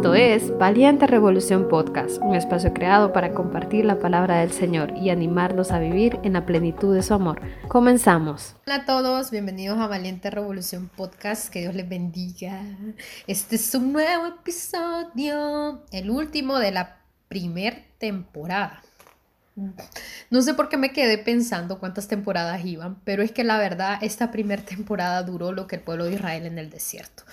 Esto es Valiente Revolución Podcast, un espacio creado para compartir la palabra del Señor y animarlos a vivir en la plenitud de su amor. Comenzamos. Hola a todos, bienvenidos a Valiente Revolución Podcast, que Dios les bendiga. Este es un nuevo episodio, el último de la primer temporada. No sé por qué me quedé pensando cuántas temporadas iban, pero es que la verdad esta primera temporada duró lo que el pueblo de Israel en el desierto.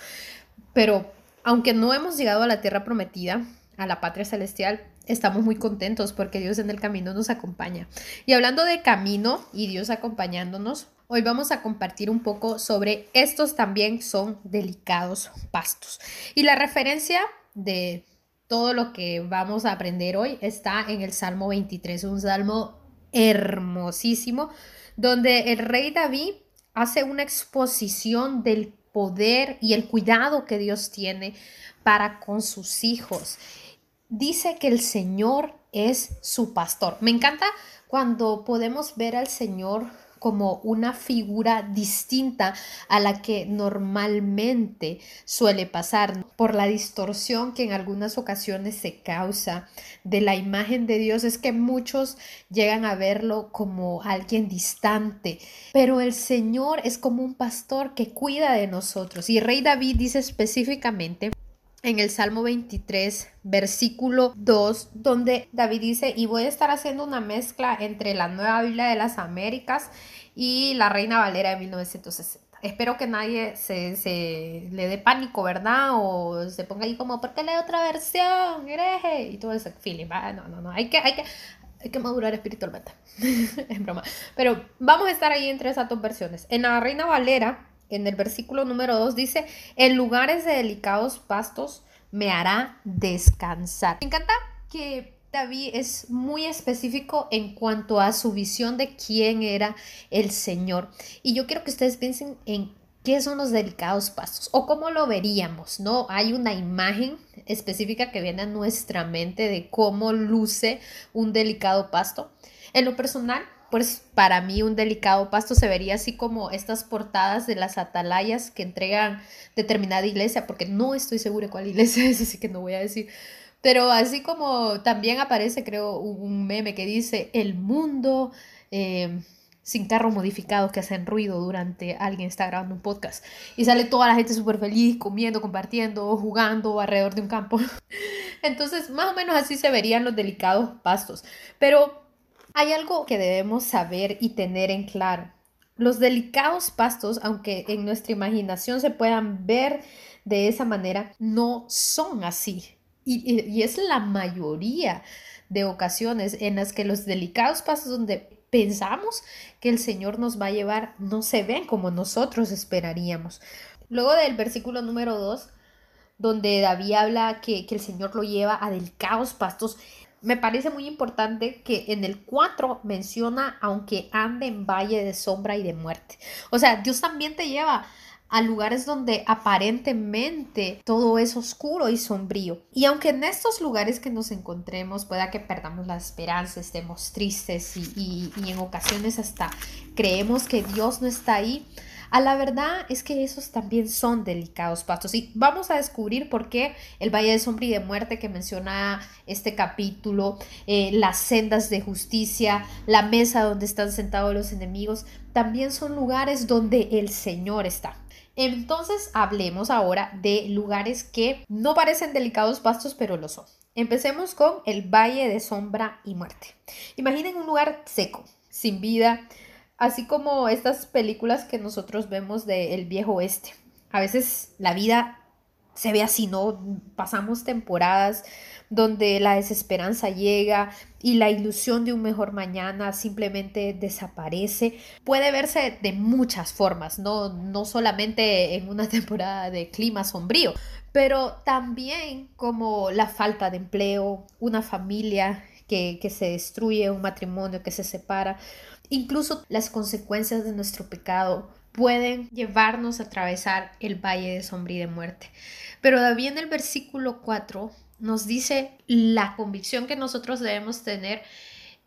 Pero aunque no hemos llegado a la tierra prometida, a la patria celestial, estamos muy contentos porque Dios en el camino nos acompaña. Y hablando de camino y Dios acompañándonos, hoy vamos a compartir un poco sobre estos también son delicados pastos. Y la referencia de todo lo que vamos a aprender hoy está en el Salmo 23, un salmo hermosísimo, donde el rey David hace una exposición del poder y el cuidado que Dios tiene para con sus hijos. Dice que el Señor es su pastor. Me encanta cuando podemos ver al Señor como una figura distinta a la que normalmente suele pasar por la distorsión que en algunas ocasiones se causa de la imagen de Dios es que muchos llegan a verlo como alguien distante, pero el Señor es como un pastor que cuida de nosotros. Y Rey David dice específicamente en el Salmo 23, versículo 2, donde David dice, y voy a estar haciendo una mezcla entre la Nueva Biblia de las Américas y la Reina Valera de 1960. Espero que nadie se, le dé pánico, ¿verdad? O se ponga ahí como, ¿por qué lee otra versión? Hereje. Y todo ese feeling. No, no, no. Hay que, hay que, hay que madurar espiritualmente. es broma. Pero vamos a estar ahí entre esas dos versiones. En la Reina Valera en el versículo número 2 dice, en lugares de delicados pastos me hará descansar. Me encanta que David es muy específico en cuanto a su visión de quién era el Señor. Y yo quiero que ustedes piensen en qué son los delicados pastos o cómo lo veríamos, ¿no? Hay una imagen específica que viene a nuestra mente de cómo luce un delicado pasto. En lo personal, pues para mí un delicado pasto se vería así como estas portadas de las atalayas que entregan determinada iglesia, porque no estoy segura cuál iglesia es, así que no voy a decir. Pero así como también aparece, creo, un meme que dice el mundo em, sin carros modificados que hacen ruido durante alguien está grabando un podcast. Y sale toda la gente súper feliz, comiendo, compartiendo, jugando alrededor de un campo. Entonces, más o menos así se verían los delicados pastos. Pero hay algo que debemos saber y tener en claro. Los delicados pastos, aunque en nuestra imaginación se puedan ver de esa manera, no son así. Y, es la mayoría de ocasiones en las que los delicados pastos donde pensamos que el Señor nos va a llevar no se ven como nosotros esperaríamos. Luego del versículo número 2, donde David habla que, que el Señor lo lleva a delicados pastos, me parece muy importante que en el 4 menciona aunque ande en valle de sombra y de muerte. O sea, Dios también te lleva a lugares donde aparentemente todo es oscuro y sombrío. Y aunque en estos lugares que nos encontremos pueda que perdamos la esperanza, estemos tristes y, y en ocasiones hasta creemos que Dios no está ahí, a la verdad es que esos también son delicados pastos y vamos a descubrir por qué el Valle de Sombra y de Muerte que menciona este capítulo, eh, las sendas de justicia, la mesa donde están sentados los enemigos, también son lugares donde el Señor está. Entonces hablemos ahora de lugares que no parecen delicados pastos, pero lo son. Empecemos con el Valle de Sombra y Muerte. Imaginen un lugar seco, sin vida, así como estas películas que nosotros vemos del viejo oeste. A veces la vida se ve así, ¿no? Pasamos temporadas donde la desesperanza llega y la ilusión de un mejor mañana simplemente desaparece. Puede verse de muchas formas, no, no solamente en una temporada de clima sombrío, pero también como la falta de empleo, una familia que, que se destruye, un matrimonio que se separa, Incluso las consecuencias de nuestro pecado pueden llevarnos a atravesar el valle de sombra y de muerte. Pero David en el versículo 4 nos dice la convicción que nosotros debemos tener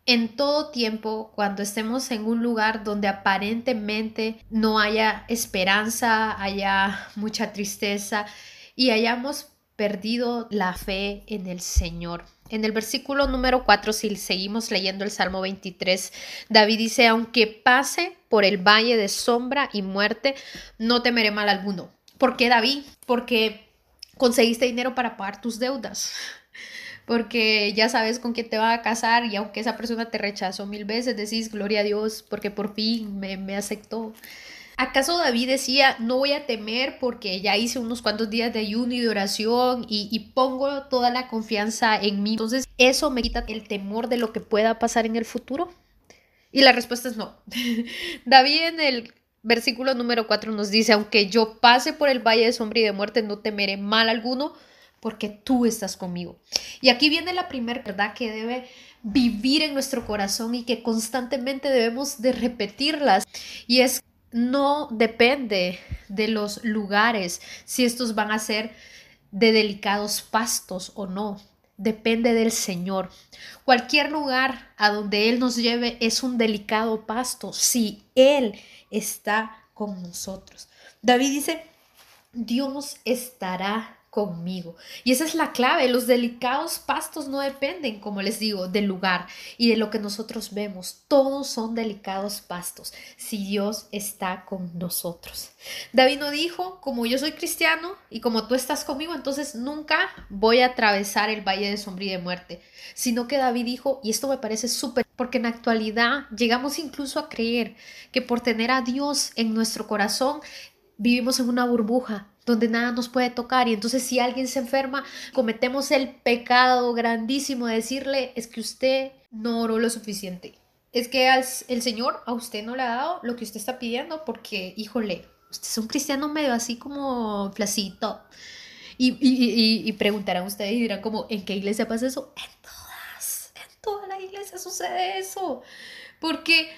en todo tiempo cuando estemos en un lugar donde aparentemente no haya esperanza, haya mucha tristeza y hayamos perdido la fe en el Señor. En el versículo número 4, si seguimos leyendo el Salmo 23, David dice, aunque pase por el valle de sombra y muerte, no temeré mal alguno. ¿Por qué David? Porque conseguiste dinero para pagar tus deudas. Porque ya sabes con quién te va a casar y aunque esa persona te rechazó mil veces, decís, gloria a Dios, porque por fin me, me aceptó. ¿Acaso David decía, no voy a temer porque ya hice unos cuantos días de ayuno y de oración y, pongo toda la confianza en mí? Entonces, ¿eso me quita el temor de lo que pueda pasar en el futuro? Y la respuesta es no. David en el versículo número 4 nos dice, aunque yo pase por el valle de sombra y de muerte, no temeré mal alguno porque tú estás conmigo. Y aquí viene la primera verdad que debe vivir en nuestro corazón y que constantemente debemos de repetirlas. Y es no depende de los lugares, si estos van a ser de delicados pastos o no. Depende del Señor. Cualquier lugar a donde Él nos lleve es un delicado pasto si Él está con nosotros. David dice, Dios estará conmigo. Y esa es la clave. Los delicados pastos no dependen, como les digo, del lugar y de lo que nosotros vemos. Todos son delicados pastos si Dios está con nosotros. David no dijo, como yo soy cristiano y como tú estás conmigo, entonces nunca voy a atravesar el valle de sombra y de muerte. Sino que David dijo, y esto me parece súper, porque en la actualidad llegamos incluso a creer que por tener a Dios en nuestro corazón, vivimos en una burbuja donde nada nos puede tocar y entonces si alguien se enferma, cometemos el pecado grandísimo de decirle es que usted no oró lo suficiente. Es que el Señor a usted no le ha dado lo que usted está pidiendo porque, híjole, usted es un cristiano medio así como flacito. Y, y, y, preguntarán ustedes y dirán como, ¿en qué iglesia pasa eso? En todas, en toda la iglesia sucede eso. Porque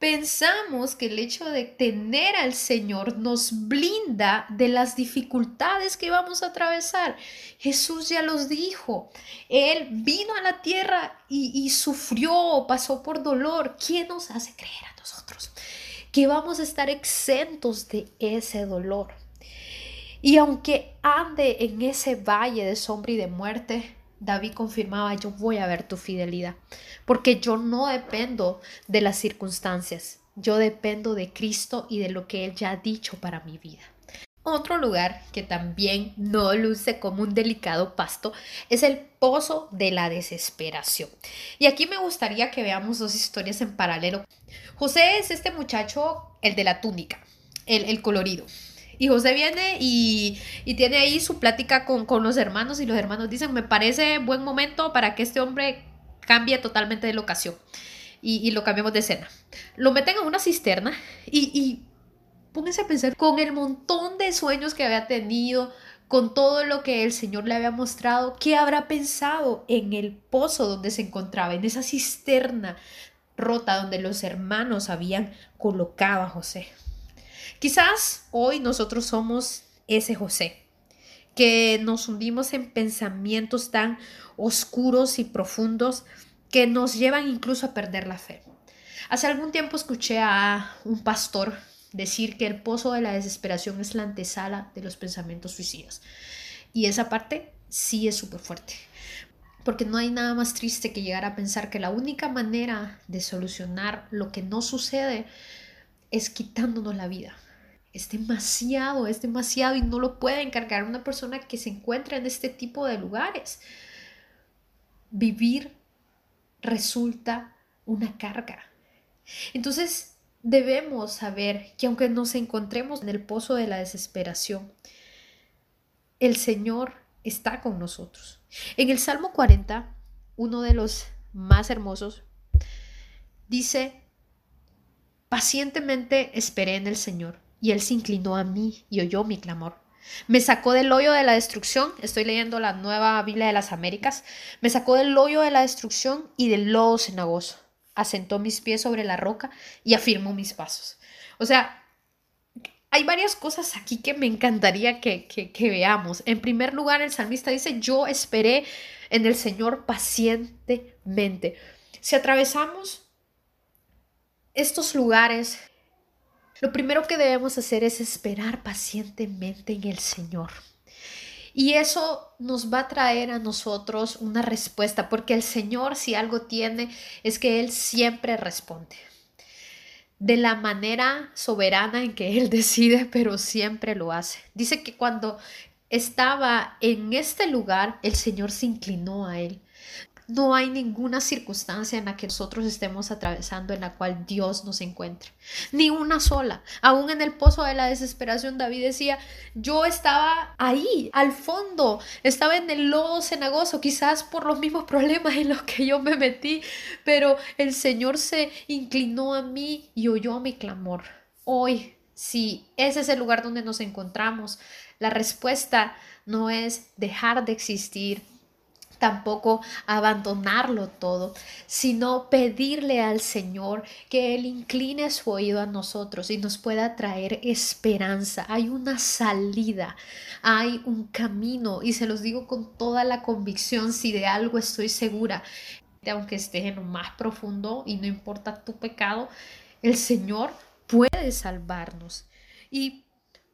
pensamos que el hecho de tener al Señor nos blinda de las dificultades que vamos a atravesar. Jesús ya los dijo. Él vino a la tierra y, sufrió, pasó por dolor. ¿Quién nos hace creer a nosotros que vamos a estar exentos de ese dolor? Y aunque ande en ese valle de sombra y de muerte, David confirmaba, yo voy a ver tu fidelidad, porque yo no dependo de las circunstancias, yo dependo de Cristo y de lo que Él ya ha dicho para mi vida. Otro lugar que también no luce como un delicado pasto es el pozo de la desesperación. Y aquí me gustaría que veamos dos historias en paralelo. José es este muchacho, el de la túnica, el, el colorido. Y José viene y, tiene ahí su plática con, los hermanos y los hermanos dicen, me parece buen momento para que este hombre cambie totalmente de locación y, lo cambiemos de escena. Lo meten en una cisterna y, y pónganse a pensar con el montón de sueños que había tenido, con todo lo que el Señor le había mostrado, ¿qué habrá pensado en el pozo donde se encontraba, en esa cisterna rota donde los hermanos habían colocado a José? Quizás hoy nosotros somos ese José, que nos hundimos en pensamientos tan oscuros y profundos que nos llevan incluso a perder la fe. Hace algún tiempo escuché a un pastor decir que el pozo de la desesperación es la antesala de los pensamientos suicidas. Y esa parte sí es súper fuerte. Porque no hay nada más triste que llegar a pensar que la única manera de solucionar lo que no sucede es quitándonos la vida, es demasiado, es demasiado y no lo puede encargar una persona que se encuentra en este tipo de lugares. Vivir resulta una carga. Entonces debemos saber que aunque nos encontremos en el pozo de la desesperación, el Señor está con nosotros. En el Salmo 40, uno de los más hermosos, dice, pacientemente esperé en el Señor y él se inclinó a mí y oyó mi clamor. Me sacó del hoyo de la destrucción, estoy leyendo la nueva Biblia de las Américas, me sacó del hoyo de la destrucción y del lodo cenagoso. Asentó mis pies sobre la roca y afirmó mis pasos. O sea, hay varias cosas aquí que me encantaría que, que veamos. En primer lugar, el salmista dice, yo esperé en el Señor pacientemente. Si atravesamos estos lugares lo primero que debemos hacer es esperar pacientemente en el Señor. Y eso nos va a traer a nosotros una respuesta, porque el Señor si algo tiene es que Él siempre responde. De la manera soberana en que Él decide, pero siempre lo hace. Dice que cuando estaba en este lugar, el Señor se inclinó a Él. No hay ninguna circunstancia en la que nosotros estemos atravesando en la cual Dios nos encuentre. Ni una sola. Aún en el pozo de la desesperación, David decía, yo estaba ahí, al fondo, estaba en el lodo cenagoso, quizás por los mismos problemas en los que yo me metí, pero el Señor se inclinó a mí y oyó mi clamor. Hoy, si ese es el lugar donde nos encontramos, la respuesta no es dejar de existir, tampoco abandonarlo todo, sino pedirle al Señor que Él incline su oído a nosotros y nos pueda traer esperanza. Hay una salida, hay un camino y se los digo con toda la convicción, si de algo estoy segura, aunque estés en lo más profundo y no importa tu pecado, el Señor puede salvarnos. Y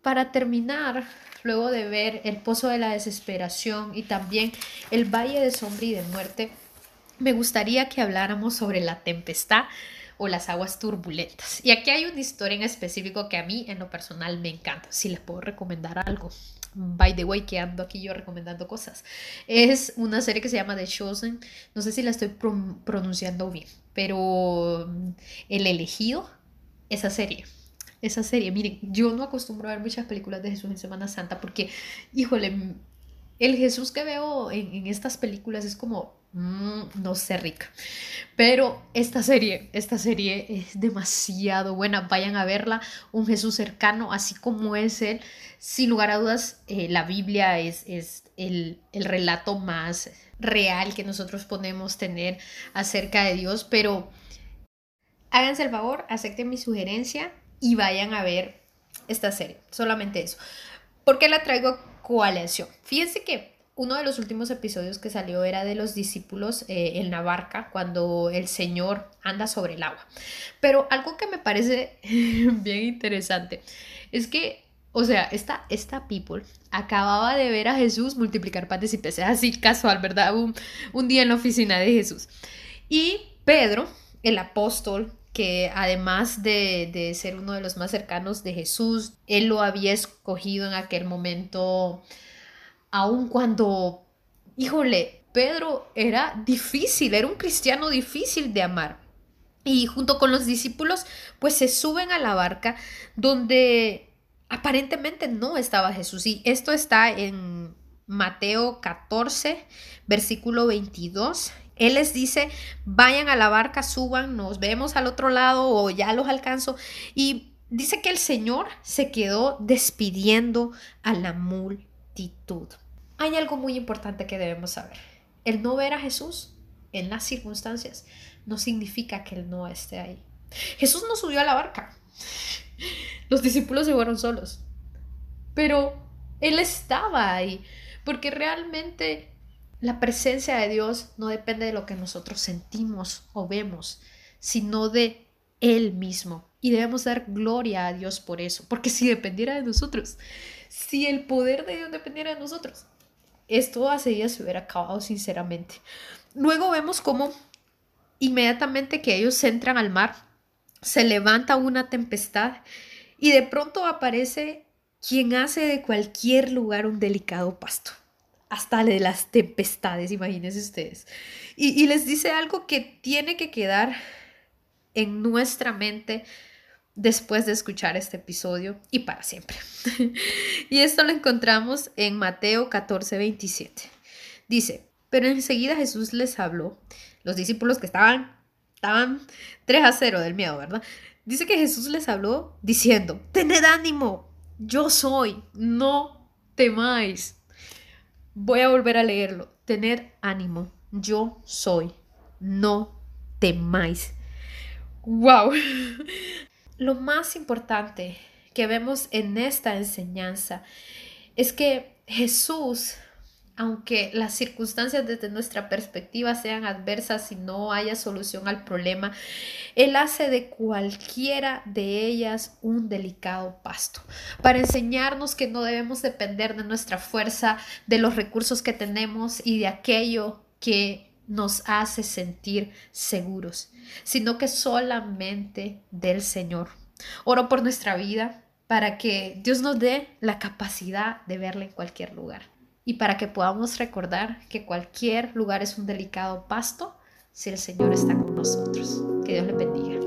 para terminar, luego de ver el pozo de la desesperación y también el valle de sombra y de muerte, me gustaría que habláramos sobre la tempestad o las aguas turbulentas. Y aquí hay una historia en específico que a mí en lo personal me encanta. Si les puedo recomendar algo. By the way, que ando aquí yo recomendando cosas. Es una serie que se llama The Chosen. No sé si la estoy pronunciando bien, pero El elegido, esa serie esa serie. Miren, yo no acostumbro a ver muchas películas de Jesús en Semana Santa porque, híjole, el Jesús que veo en, estas películas es como, mm, no sé, rica. Pero esta serie, esta serie es demasiado buena. Vayan a verla. Un Jesús cercano, así como es él. Sin lugar a dudas, eh, la Biblia es, es el, el relato más real que nosotros podemos tener acerca de Dios. Pero háganse el favor, acepten mi sugerencia y vayan a ver esta serie. Solamente eso. ¿Por qué la traigo coalición? Fíjense que uno de los últimos episodios que salió era de los discípulos eh, en la barca cuando el Señor anda sobre el agua. Pero algo que me parece bien interesante es que, o sea, esta, esta people acababa de ver a Jesús multiplicar panes y peces, así casual, ¿verdad? Un, un día en la oficina de Jesús. Y Pedro, el apóstol, que además de, ser uno de los más cercanos de Jesús, él lo había escogido en aquel momento, aun cuando, híjole, Pedro era difícil, era un cristiano difícil de amar. Y junto con los discípulos, pues se suben a la barca donde aparentemente no estaba Jesús. Y esto está en Mateo 14, versículo 22 él les dice, vayan a la barca, suban, nos vemos al otro lado o ya los alcanzo. Y dice que el Señor se quedó despidiendo a la multitud. Hay algo muy importante que debemos saber. El no ver a Jesús en las circunstancias no significa que Él no esté ahí. Jesús no subió a la barca. Los discípulos se fueron solos. Pero Él estaba ahí. Porque realmente la presencia de Dios no depende de lo que nosotros sentimos o vemos, sino de Él mismo. Y debemos dar gloria a Dios por eso, porque si dependiera de nosotros, si el poder de Dios dependiera de nosotros, esto hace días se hubiera acabado sinceramente. Luego vemos cómo inmediatamente que ellos entran al mar, se levanta una tempestad y de pronto aparece quien hace de cualquier lugar un delicado pasto hasta de las tempestades, imagínense ustedes. Y, les dice algo que tiene que quedar en nuestra mente después de escuchar este episodio y para siempre. y esto lo encontramos en Mateo 14, 27. Dice, pero enseguida Jesús les habló, los discípulos que estaban, estaban 3 a 0 del miedo, ¿verdad? Dice que Jesús les habló diciendo, tened ánimo, yo soy, no temáis. Voy a volver a leerlo. Tener ánimo. Yo soy. No temáis. ¡Wow! Lo más importante que vemos en esta enseñanza es que Jesús aunque las circunstancias desde nuestra perspectiva sean adversas y no haya solución al problema, Él hace de cualquiera de ellas un delicado pasto, para enseñarnos que no debemos depender de nuestra fuerza, de los recursos que tenemos y de aquello que nos hace sentir seguros, sino que solamente del Señor. Oro por nuestra vida para que Dios nos dé la capacidad de verla en cualquier lugar y para que podamos recordar que cualquier lugar es un delicado pasto si el Señor está con nosotros. Que Dios le bendiga.